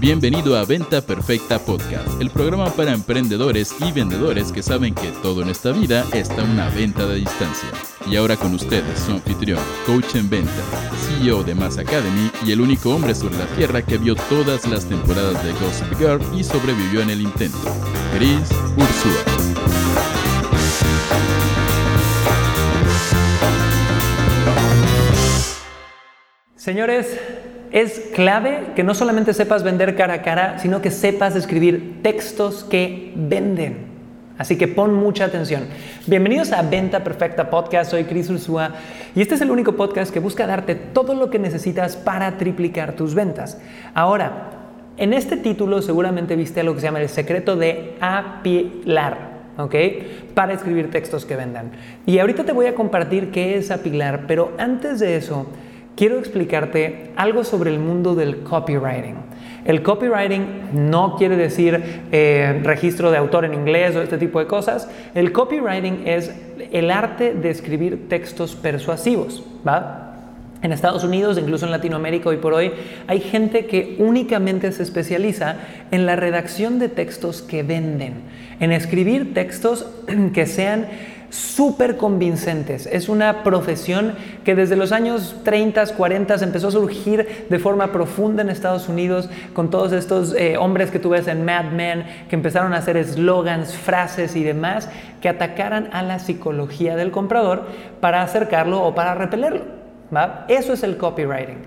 Bienvenido a Venta Perfecta Podcast, el programa para emprendedores y vendedores que saben que todo en esta vida está una venta de distancia. Y ahora con ustedes, su anfitrión, coach en venta, CEO de Mass Academy y el único hombre sobre la tierra que vio todas las temporadas de Gossip Girl y sobrevivió en el intento, Chris Ursula. Señores, es clave que no solamente sepas vender cara a cara, sino que sepas escribir textos que venden. Así que pon mucha atención. Bienvenidos a Venta Perfecta Podcast, soy Chris Ursúa y este es el único podcast que busca darte todo lo que necesitas para triplicar tus ventas. Ahora, en este título seguramente viste lo que se llama el secreto de apilar. ¿ok? Para escribir textos que vendan. Y ahorita te voy a compartir qué es apilar, pero antes de eso, quiero explicarte algo sobre el mundo del copywriting. El copywriting no quiere decir eh, registro de autor en inglés o este tipo de cosas. El copywriting es el arte de escribir textos persuasivos, ¿va? En Estados Unidos, incluso en Latinoamérica hoy por hoy, hay gente que únicamente se especializa en la redacción de textos que venden, en escribir textos que sean súper convincentes. Es una profesión que desde los años 30, 40 empezó a surgir de forma profunda en Estados Unidos con todos estos eh, hombres que tú ves en Mad Men que empezaron a hacer eslogans, frases y demás que atacaran a la psicología del comprador para acercarlo o para repelerlo. Eso es el copywriting.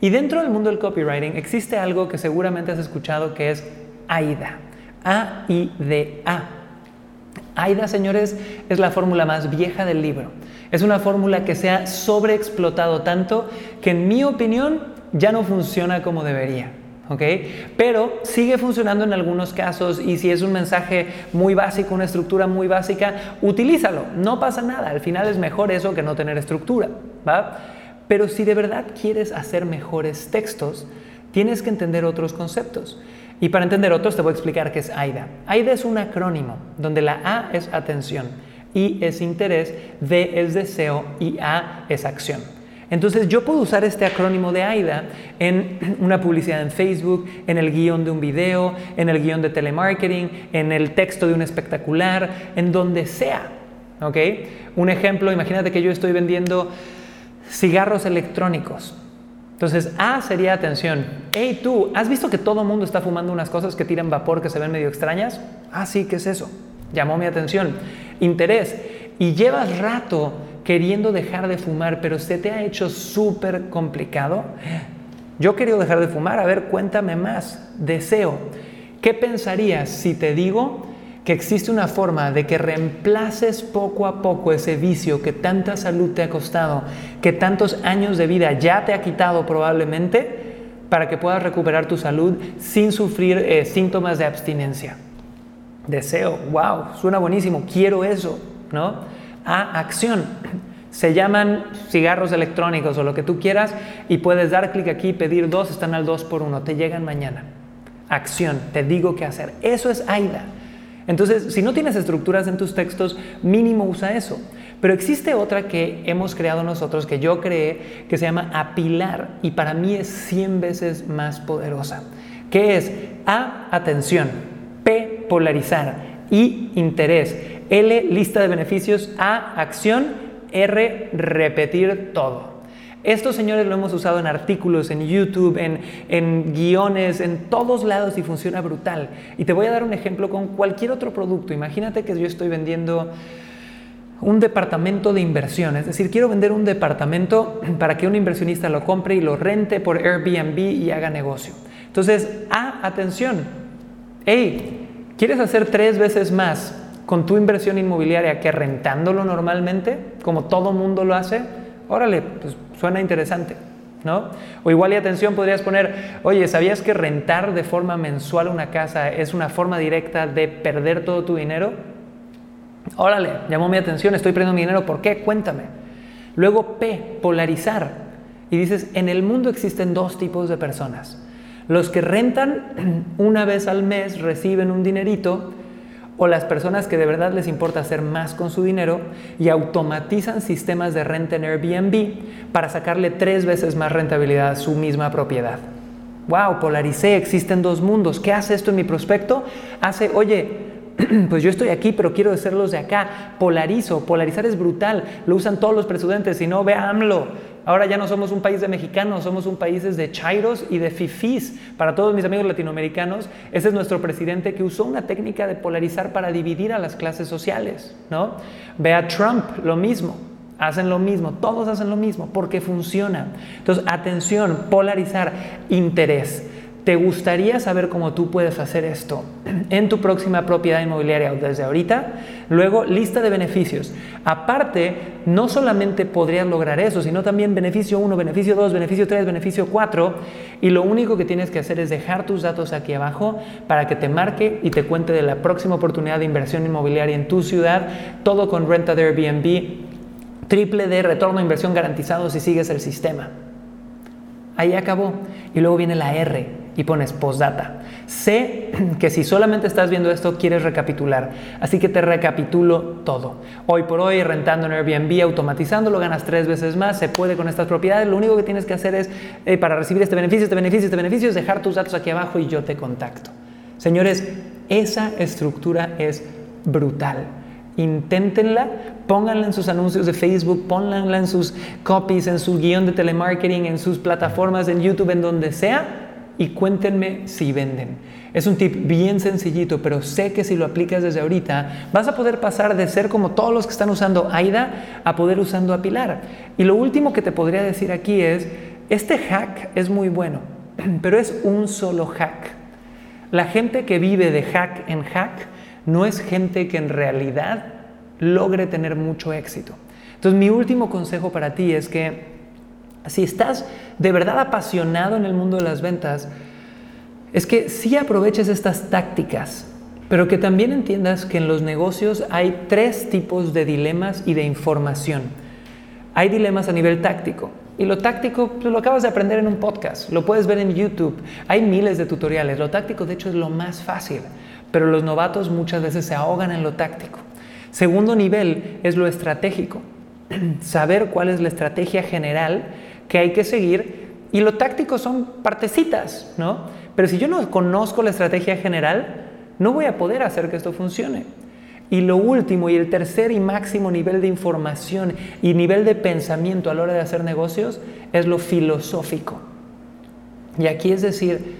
Y dentro del mundo del copywriting existe algo que seguramente has escuchado que es AIDA. A-I-D-A. AIDA, señores, es la fórmula más vieja del libro. Es una fórmula que se ha sobreexplotado tanto que en mi opinión ya no funciona como debería. ¿ok? Pero sigue funcionando en algunos casos y si es un mensaje muy básico, una estructura muy básica, utilízalo, no pasa nada, al final es mejor eso que no tener estructura, ¿va? Pero si de verdad quieres hacer mejores textos, tienes que entender otros conceptos. Y para entender otros te voy a explicar qué es AIDA. AIDA es un acrónimo donde la A es atención, I es interés, D es deseo y A es acción. Entonces yo puedo usar este acrónimo de AIDA en una publicidad en Facebook, en el guion de un video, en el guion de telemarketing, en el texto de un espectacular, en donde sea. ¿ok? Un ejemplo, imagínate que yo estoy vendiendo cigarros electrónicos. Entonces, A sería atención. Hey, tú, ¿has visto que todo el mundo está fumando unas cosas que tiran vapor que se ven medio extrañas? Ah, sí, ¿qué es eso? Llamó mi atención. Interés. Y llevas rato queriendo dejar de fumar, pero se te ha hecho súper complicado. Yo quería dejar de fumar. A ver, cuéntame más. Deseo. ¿Qué pensarías si te digo que existe una forma de que reemplaces poco a poco ese vicio que tanta salud te ha costado, que tantos años de vida ya te ha quitado probablemente, para que puedas recuperar tu salud sin sufrir eh, síntomas de abstinencia. Deseo, wow, suena buenísimo, quiero eso, ¿no? A acción. Se llaman cigarros electrónicos o lo que tú quieras y puedes dar clic aquí, pedir dos, están al dos por uno, te llegan mañana. Acción, te digo qué hacer. Eso es AIDA. Entonces, si no tienes estructuras en tus textos, mínimo usa eso. Pero existe otra que hemos creado nosotros, que yo creé, que se llama apilar y para mí es 100 veces más poderosa, que es A, atención, P, polarizar, I, interés, L, lista de beneficios, A, acción, R, repetir todo. Estos señores lo hemos usado en artículos, en YouTube, en, guiones, en todos lados y funciona brutal. Y te voy a dar un ejemplo con cualquier otro producto. Imagínate que yo estoy vendiendo un departamento de inversión, es decir, quiero vender un departamento para que un inversionista lo compre y lo rente por Airbnb y haga negocio. Entonces, ah, atención, hey, ¿quieres hacer tres veces más con tu inversión inmobiliaria que rentándolo normalmente, como todo mundo lo hace? Órale, pues suena interesante, ¿no? O igual y atención podrías poner, oye, ¿sabías que rentar de forma mensual una casa es una forma directa de perder todo tu dinero? Órale, llamó mi atención, estoy perdiendo mi dinero, ¿por qué? Cuéntame. Luego P, polarizar. Y dices, en el mundo existen dos tipos de personas. Los que rentan una vez al mes reciben un dinerito o las personas que de verdad les importa hacer más con su dinero y automatizan sistemas de renta en Airbnb para sacarle tres veces más rentabilidad a su misma propiedad. wow, polaricé, existen dos mundos. ¿Qué hace esto en mi prospecto? Hace, oye, pues yo estoy aquí, pero quiero ser de acá. Polarizo. Polarizar es brutal. Lo usan todos los presidentes. Si no, veámoslo. Ahora ya no somos un país de mexicanos, somos un país de chairos y de fifís. Para todos mis amigos latinoamericanos, ese es nuestro presidente que usó una técnica de polarizar para dividir a las clases sociales. ¿no? Ve Trump, lo mismo. Hacen lo mismo, todos hacen lo mismo, porque funciona. Entonces, atención, polarizar, interés. ¿Te gustaría saber cómo tú puedes hacer esto en tu próxima propiedad inmobiliaria o desde ahorita? Luego, lista de beneficios. Aparte, no solamente podrías lograr eso, sino también beneficio 1, beneficio 2, beneficio 3, beneficio 4. Y lo único que tienes que hacer es dejar tus datos aquí abajo para que te marque y te cuente de la próxima oportunidad de inversión inmobiliaria en tu ciudad, todo con renta de Airbnb, triple de retorno a inversión garantizado si sigues el sistema. Ahí acabó. Y luego viene la R, y pones postdata. Sé que si solamente estás viendo esto quieres recapitular, así que te recapitulo todo. Hoy por hoy, rentando en Airbnb, automatizando, lo ganas tres veces más, se puede con estas propiedades. Lo único que tienes que hacer es, eh, para recibir este beneficio, este beneficio, este beneficio, es dejar tus datos aquí abajo y yo te contacto. Señores, esa estructura es brutal. Inténtenla, pónganla en sus anuncios de Facebook, pónganla en sus copies, en su guion de telemarketing, en sus plataformas, en YouTube, en donde sea y cuéntenme si venden. Es un tip bien sencillito, pero sé que si lo aplicas desde ahorita, vas a poder pasar de ser como todos los que están usando AIDA a poder usando a Pilar. Y lo último que te podría decir aquí es, este hack es muy bueno, pero es un solo hack. La gente que vive de hack en hack no es gente que en realidad logre tener mucho éxito. Entonces mi último consejo para ti es que si estás de verdad apasionado en el mundo de las ventas, es que sí aproveches estas tácticas, pero que también entiendas que en los negocios hay tres tipos de dilemas y de información. Hay dilemas a nivel táctico, y lo táctico pues, lo acabas de aprender en un podcast, lo puedes ver en YouTube, hay miles de tutoriales. Lo táctico de hecho es lo más fácil, pero los novatos muchas veces se ahogan en lo táctico. Segundo nivel es lo estratégico, saber cuál es la estrategia general que hay que seguir y lo táctico son partecitas, ¿no? Pero si yo no conozco la estrategia general, no voy a poder hacer que esto funcione. Y lo último y el tercer y máximo nivel de información y nivel de pensamiento a la hora de hacer negocios es lo filosófico. Y aquí es decir,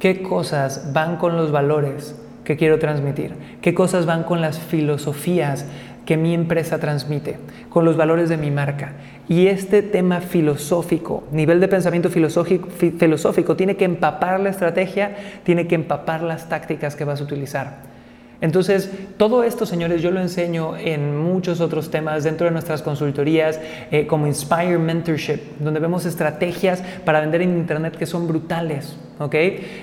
qué cosas van con los valores que quiero transmitir, qué cosas van con las filosofías que mi empresa transmite, con los valores de mi marca. Y este tema filosófico, nivel de pensamiento filosófico, tiene que empapar la estrategia, tiene que empapar las tácticas que vas a utilizar. Entonces, todo esto, señores, yo lo enseño en muchos otros temas dentro de nuestras consultorías, eh, como Inspire Mentorship, donde vemos estrategias para vender en Internet que son brutales, ¿ok?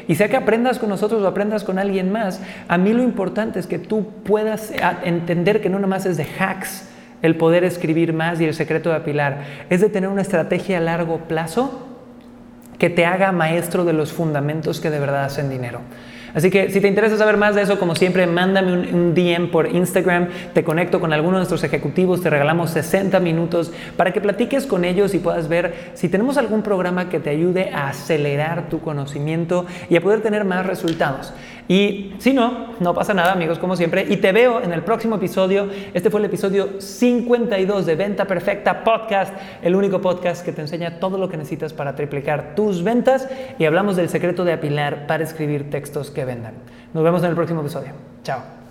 Y sea que aprendas con nosotros o aprendas con alguien más, a mí lo importante es que tú puedas entender que no nomás es de hacks el poder escribir más y el secreto de apilar, es de tener una estrategia a largo plazo que te haga maestro de los fundamentos que de verdad hacen dinero. Así que si te interesa saber más de eso, como siempre, mándame un, DM por Instagram, te conecto con alguno de nuestros ejecutivos, te regalamos 60 minutos para que platiques con ellos y puedas ver si tenemos algún programa que te ayude a acelerar tu conocimiento y a poder tener más resultados. Y si no, no pasa nada, amigos, como siempre. Y te veo en el próximo episodio. Este fue el episodio 52 de Venta Perfecta Podcast, el único podcast que te enseña todo lo que necesitas para triplicar tus ventas. Y hablamos del secreto de apilar para escribir textos que vendan. Nos vemos en el próximo episodio. Chao.